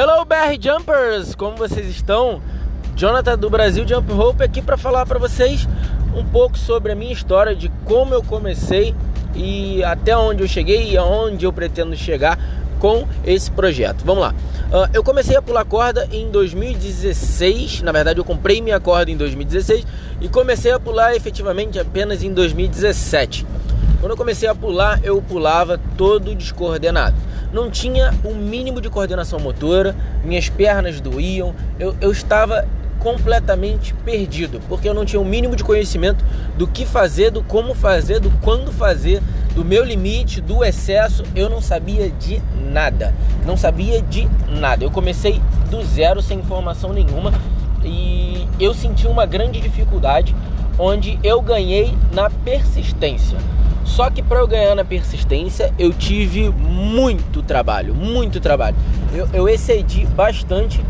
Hello BR Jumpers, como vocês estão? Jonathan do Brasil Jump Rope aqui para falar para vocês um pouco sobre a minha história de como eu comecei e até onde eu cheguei e aonde eu pretendo chegar com esse projeto. Vamos lá. Uh, eu comecei a pular corda em 2016. Na verdade, eu comprei minha corda em 2016 e comecei a pular efetivamente apenas em 2017. Quando eu comecei a pular, eu pulava todo descoordenado. Não tinha o um mínimo de coordenação motora, minhas pernas doíam, eu, eu estava completamente perdido, porque eu não tinha o um mínimo de conhecimento do que fazer, do como fazer, do quando fazer, do meu limite, do excesso, eu não sabia de nada. Não sabia de nada. Eu comecei do zero sem informação nenhuma e eu senti uma grande dificuldade onde eu ganhei na persistência. Só que para eu ganhar na persistência, eu tive muito trabalho, muito trabalho. Eu, eu excedi bastante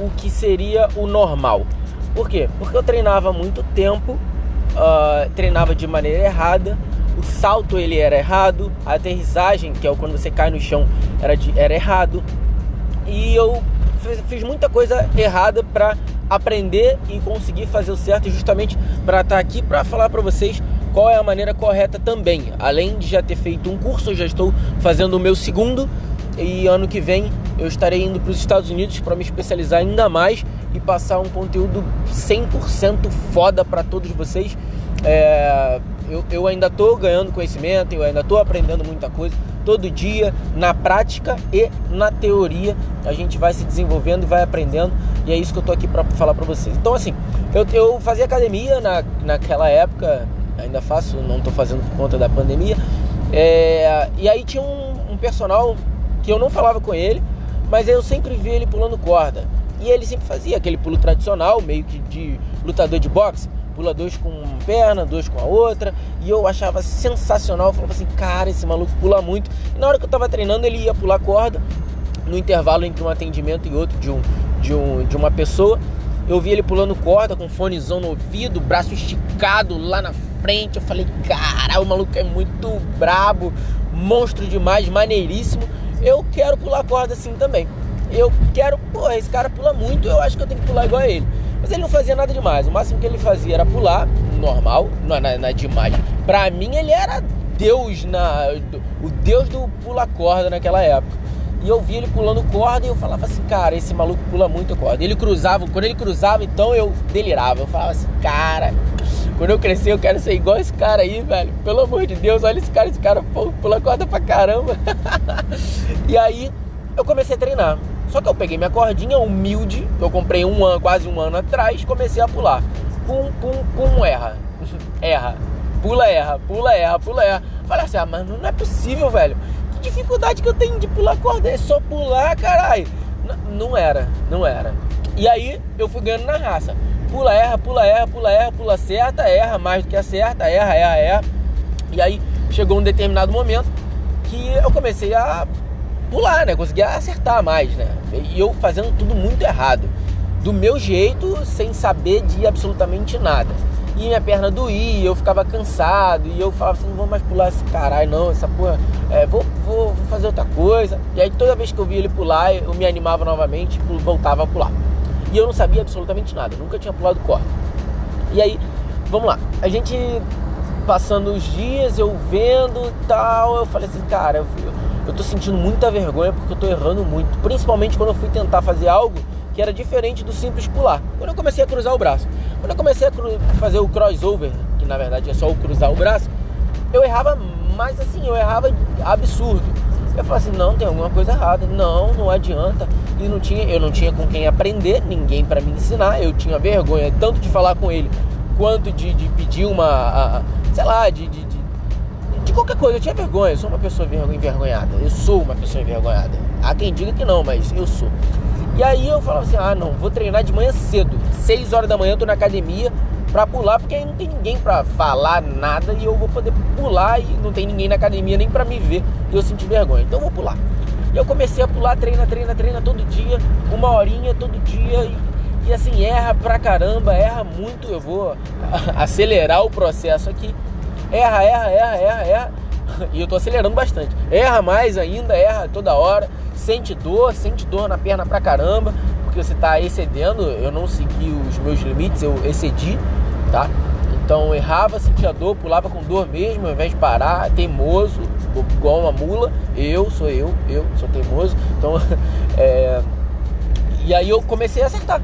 o que seria o normal. Por quê? Porque eu treinava muito tempo, uh, treinava de maneira errada, o salto ele era errado, a aterrissagem, que é quando você cai no chão, era, de, era errado. E eu fiz, fiz muita coisa errada para aprender e conseguir fazer o certo, justamente para estar tá aqui para falar para vocês qual é a maneira correta também. Além de já ter feito um curso, eu já estou fazendo o meu segundo e ano que vem eu estarei indo para os Estados Unidos para me especializar ainda mais e passar um conteúdo 100% foda para todos vocês. É, eu, eu ainda estou ganhando conhecimento, eu ainda estou aprendendo muita coisa. Todo dia, na prática e na teoria, a gente vai se desenvolvendo e vai aprendendo. E é isso que eu estou aqui para falar para vocês. Então, assim, eu, eu fazia academia na, naquela época, ainda faço, não estou fazendo por conta da pandemia. É, e aí tinha um, um personal que eu não falava com ele, mas eu sempre via ele pulando corda. E ele sempre fazia aquele pulo tradicional, meio que de lutador de boxe. Pula dois com uma perna, dois com a outra. E eu achava sensacional. Eu falava assim, cara, esse maluco pula muito. E na hora que eu tava treinando, ele ia pular corda. No intervalo entre um atendimento e outro de, um, de, um, de uma pessoa. Eu vi ele pulando corda com fonezão no ouvido, braço esticado lá na frente. Eu falei, cara, o maluco é muito brabo, monstro demais, maneiríssimo eu quero pular corda assim também. Eu quero, pô, esse cara pula muito, eu acho que eu tenho que pular igual a ele. Mas ele não fazia nada demais. O máximo que ele fazia era pular, normal, não é demais. Pra mim, ele era Deus, na, o Deus do pula corda naquela época. E eu vi ele pulando corda e eu falava assim, cara, esse maluco pula muito corda. Ele cruzava, quando ele cruzava, então eu delirava. Eu falava assim, cara, quando eu crescer, eu quero ser igual esse cara aí, velho. Pelo amor de Deus, olha esse cara, esse cara pula corda pra caramba. e aí eu comecei a treinar. Só que eu peguei minha cordinha humilde, que eu comprei um ano, quase um ano atrás, comecei a pular. Pum, pum, pum, erra. erra. Pula, erra, pula, erra, pula, erra. Falei assim, ah, mas não é possível, velho. Dificuldade que eu tenho de pular corda? É só pular, caralho. Não era, não era. E aí eu fui ganhando na raça pula, erra, pula, erra, pula, erra, pula, acerta, erra mais do que acerta, erra, erra, erra. E aí chegou um determinado momento que eu comecei a pular, né? Conseguia acertar mais, né? E eu fazendo tudo muito errado. Do meu jeito, sem saber de absolutamente nada. E minha perna doía, eu ficava cansado, e eu falava assim, não vou mais pular esse caralho, não, essa porra, é, vou, vou, vou fazer outra coisa. E aí toda vez que eu via ele pular, eu me animava novamente e voltava a pular. E eu não sabia absolutamente nada, nunca tinha pulado corda. E aí, vamos lá. A gente passando os dias, eu vendo e tal, eu falei assim, cara, eu, eu tô sentindo muita vergonha porque eu tô errando muito. Principalmente quando eu fui tentar fazer algo que era diferente do simples pular. Quando eu comecei a cruzar o braço. Quando eu comecei a fazer o crossover, que na verdade é só o cruzar o braço, eu errava mais assim, eu errava absurdo. Eu falei assim, não, tem alguma coisa errada. Não, não adianta. E não tinha, eu não tinha com quem aprender, ninguém para me ensinar. Eu tinha vergonha tanto de falar com ele quanto de, de pedir uma, a, sei lá, de, de, de, de, qualquer coisa. Eu tinha vergonha. Eu sou uma pessoa envergonhada. Eu sou uma pessoa envergonhada. Há quem diga que não, mas eu sou. E aí eu falava assim, ah, não, vou treinar de manhã cedo. 6 horas da manhã eu tô na academia para pular, porque aí não tem ninguém para falar nada e eu vou poder pular e não tem ninguém na academia nem para me ver e eu sentir vergonha. Então eu vou pular. E eu comecei a pular, treina, treina, treina todo dia, uma horinha todo dia e, e assim, erra pra caramba, erra muito. Eu vou acelerar o processo aqui. Erra, erra, erra, erra, erra. e eu tô acelerando bastante. Erra mais ainda, erra toda hora, sente dor, sente dor na perna pra caramba, porque você tá excedendo. Eu não segui os meus limites, eu excedi, tá? Então errava, sentia dor, pulava com dor mesmo, ao invés de parar, teimoso, igual uma mula. Eu sou eu, eu sou teimoso. Então, é... e aí eu comecei a acertar.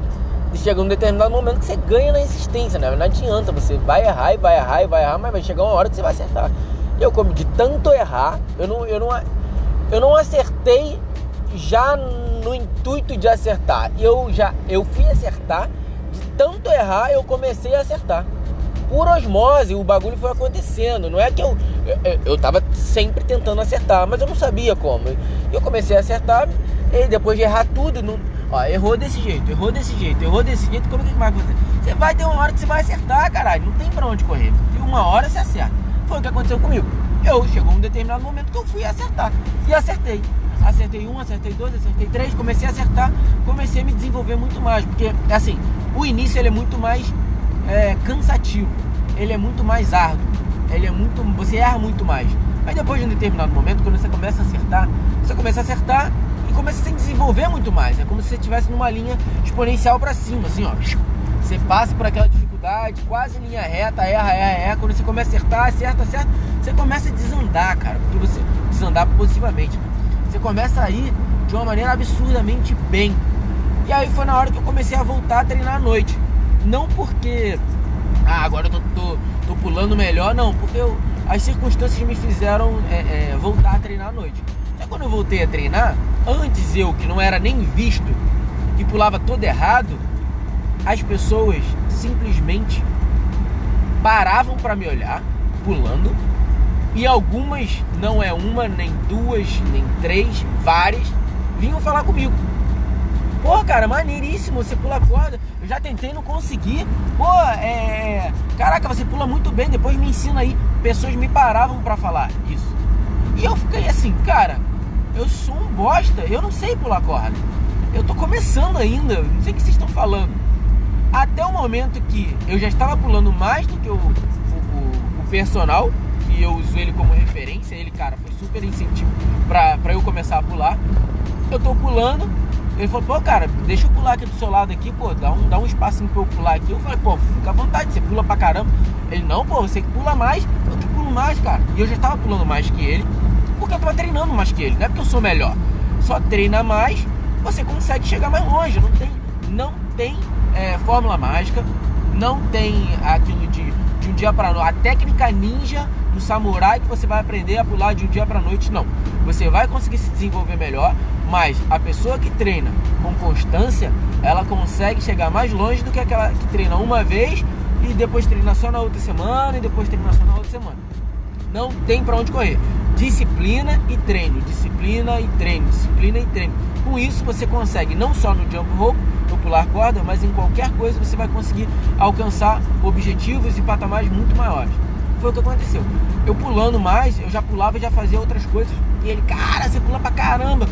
E chega um determinado momento que você ganha na insistência, né? Não adianta, você vai errar e vai errar e vai errar, mas vai chegar uma hora que você vai acertar. Eu, como de tanto errar, eu não, eu não, eu não acertei já no intuito de acertar. Eu já eu fui acertar, de tanto errar, eu comecei a acertar por osmose, o bagulho foi acontecendo. Não é que eu, eu, eu tava sempre tentando acertar, mas eu não sabia como. Eu comecei a acertar, e depois de errar tudo, não, ó, errou desse jeito, errou desse jeito, errou desse jeito, como é que vai acontecer? Você vai ter uma hora que você vai acertar, caralho. Não tem pra onde correr. E uma hora você acerta. Foi o que aconteceu comigo. Eu chegou um determinado momento que eu fui acertar. E acertei. Acertei um, acertei dois, acertei três, comecei a acertar, comecei a me desenvolver muito mais. Porque, assim, o início ele é muito mais é, cansativo, ele é muito mais árduo, ele é muito, você erra muito mais. Mas depois de um determinado momento, quando você começa a acertar, você começa a acertar e começa a se desenvolver muito mais. É como se você estivesse numa linha exponencial para cima, assim, ó. Você passa por aquela dificuldade, quase em linha reta, erra, erra, erra. Quando você começa a acertar, acerta, acerta, você começa a desandar, cara. Porque você desandar positivamente. Você começa a ir de uma maneira absurdamente bem. E aí foi na hora que eu comecei a voltar a treinar à noite. Não porque, ah, agora eu tô, tô, tô pulando melhor, não, porque eu, as circunstâncias me fizeram é, é, voltar a treinar à noite. Até quando eu voltei a treinar, antes eu, que não era nem visto e pulava todo errado, as pessoas simplesmente paravam para me olhar, pulando, e algumas, não é uma, nem duas, nem três, várias, vinham falar comigo. Pô, cara, maneiríssimo, você pula corda. Eu já tentei, não consegui. Pô, é. Caraca, você pula muito bem, depois me ensina aí. Pessoas me paravam para falar isso. E eu fiquei assim, cara, eu sou um bosta, eu não sei pular corda. Eu tô começando ainda, não sei o que vocês estão falando. Até o momento que eu já estava pulando mais do que o, o, o, o personal, que eu uso ele como referência, ele, cara, foi super incentivo pra eu começar a pular. Eu tô pulando, ele falou, pô, cara, deixa eu pular aqui do seu lado aqui, pô, dá um, dá um espacinho pra eu pular aqui. Eu falei, pô, fica à vontade, você pula pra caramba. Ele, não, pô, você que pula mais, eu que pulo mais, cara. E eu já estava pulando mais que ele, porque eu tava treinando mais que ele, não é porque eu sou melhor. Só treina mais, você consegue chegar mais longe. Não tem, não tem é, fórmula mágica, não tem aquilo de, de um dia para noite. A técnica ninja do samurai que você vai aprender a pular de um dia para noite, não. Você vai conseguir se desenvolver melhor, mas a pessoa que treina com constância, ela consegue chegar mais longe do que aquela que treina uma vez e depois treina só na outra semana e depois treina só na outra semana. Não tem para onde correr. Disciplina e treino, disciplina e treino, disciplina e treino. Com isso você consegue não só no jump rope, no pular corda, mas em qualquer coisa você vai conseguir alcançar objetivos e patamares muito maiores. Foi o que aconteceu. Eu pulando mais, eu já pulava e já fazia outras coisas. E ele, cara, você pula pra caramba.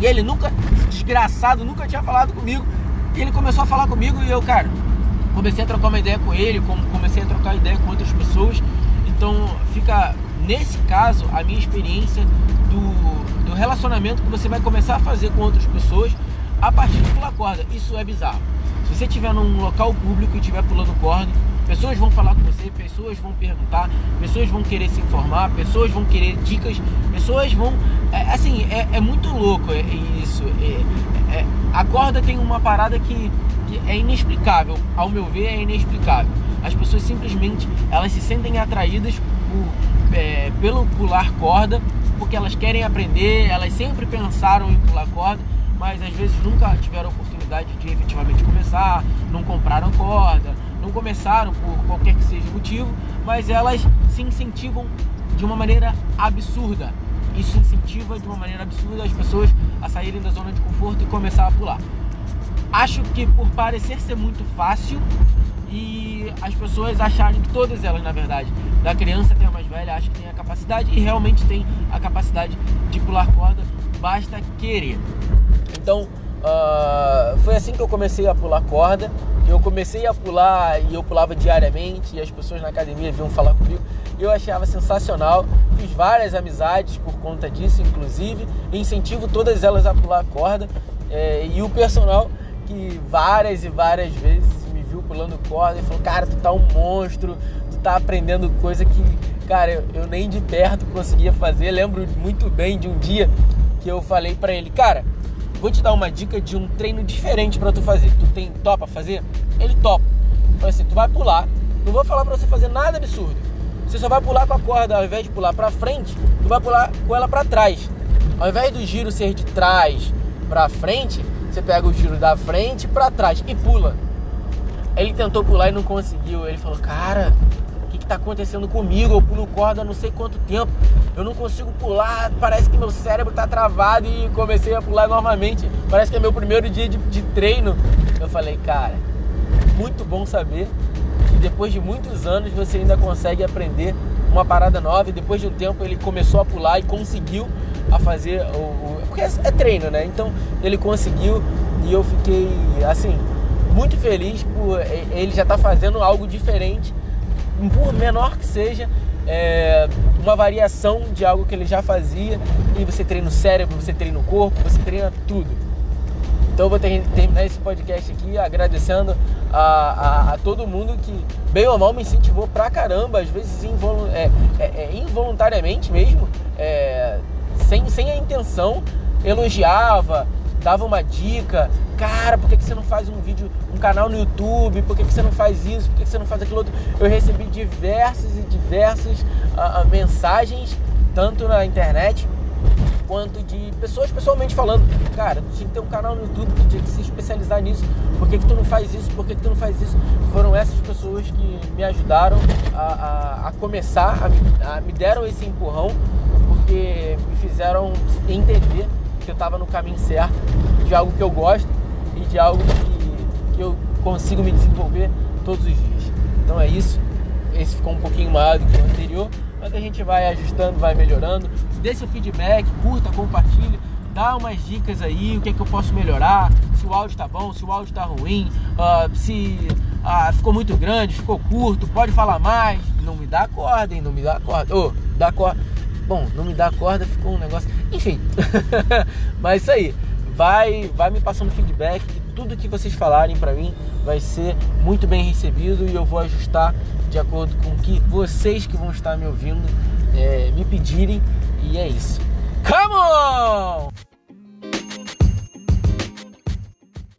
E ele nunca, desgraçado, nunca tinha falado comigo. E ele começou a falar comigo e eu, cara, comecei a trocar uma ideia com ele, comecei a trocar ideia com outras pessoas. Então fica, nesse caso, a minha experiência do, do relacionamento que você vai começar a fazer com outras pessoas a partir de pular corda. Isso é bizarro. Se você estiver num local público e estiver pulando corda, pessoas vão falar com você, pessoas vão perguntar, pessoas vão querer se informar, pessoas vão querer dicas, pessoas vão. É, assim, é, é, muito louco é, isso. É, é, a corda tem uma parada que, que é inexplicável, ao meu ver, é inexplicável. As pessoas simplesmente elas se sentem atraídas por, é, pelo pular corda porque elas querem aprender, elas sempre pensaram em pular corda, mas às vezes nunca tiveram oportunidade de efetivamente começar, não compraram corda, não começaram por qualquer que seja o motivo, mas elas se incentivam de uma maneira absurda. Isso incentiva de uma maneira absurda as pessoas a saírem da zona de conforto e começar a pular. Acho que por parecer ser muito fácil e as pessoas acharem que todas elas, na verdade, da criança até a mais velha, acham que tem a capacidade e realmente tem a capacidade de pular corda, basta querer. Então, Uh, foi assim que eu comecei a pular corda. Eu comecei a pular e eu pulava diariamente e as pessoas na academia vinham falar comigo. Eu achava sensacional. Fiz várias amizades por conta disso, inclusive. Incentivo todas elas a pular corda. É, e o personal que várias e várias vezes me viu pulando corda e falou: Cara, tu tá um monstro, tu tá aprendendo coisa que, cara, eu, nem de perto conseguia fazer. Lembro muito bem de um dia que eu falei para ele: Cara vou te dar uma dica de um treino diferente para tu fazer. Tu tem topa fazer? Ele topa. Falei assim, tu vai pular. Não vou falar para você fazer nada absurdo. Você só vai pular com a corda, ao invés de pular para frente, tu vai pular com ela para trás. Ao invés do giro ser de trás para frente, você pega o giro da frente para trás e pula. Ele tentou pular e não conseguiu. Ele falou: "Cara, o que, está acontecendo comigo? Eu pulo corda há não sei quanto tempo, eu não consigo pular, parece que meu cérebro está travado e comecei a pular novamente. Parece que é meu primeiro dia de, de treino. Eu falei, cara, muito bom saber que depois de muitos anos você ainda consegue aprender uma parada nova e depois de um tempo ele começou a pular e conseguiu a fazer o, o porque é, é treino, né? Então ele conseguiu e eu fiquei assim muito feliz por ele já tá fazendo algo diferente por menor que seja, é, uma variação de algo que ele já fazia e você treina o cérebro, você treina o corpo, você treina tudo. Então eu vou ter, terminar esse podcast aqui agradecendo a, a, a, todo mundo que, bem ou mal, me incentivou pra caramba, às vezes involu é, é, é, involuntariamente mesmo, é, sem, sem a intenção, elogiava, dava uma dica, cara, por que, que você não faz um vídeo, um canal no YouTube? Por que, que você não faz isso? Por que, que você não faz aquilo outro? Eu recebi diversas e diversas uh, mensagens, tanto na internet quanto de pessoas pessoalmente falando, cara, tu tinha que ter um canal no YouTube, tu tinha que se especializar nisso, por que, que tu não faz isso, por que, que tu não faz isso? Foram essas pessoas que me ajudaram a, a, a começar, a a, me deram esse empurrão, porque me fizeram entender que eu estava no caminho certo, de algo que eu gosto e de algo que, que eu consigo me desenvolver todos os dias. Então é isso. Esse ficou um pouquinho maior do que o anterior, mas a gente vai ajustando, vai melhorando. Dê seu feedback, curta, compartilhe, dá umas dicas aí, o que, é que eu posso melhorar, se o áudio tá bom, se o áudio tá ruim, uh, se uh, ficou muito grande, ficou curto, pode falar mais. Não me dá corda, hein? Não me dá corda. Ô, oh, dá corda Bom, não me dá corda, ficou um negócio. Enfim. Mas isso aí. Vai, vai me passando feedback que tudo que vocês falarem para mim vai ser muito bem recebido e eu vou ajustar de acordo com o que vocês que vão estar me ouvindo é, me pedirem. E é isso. Come on!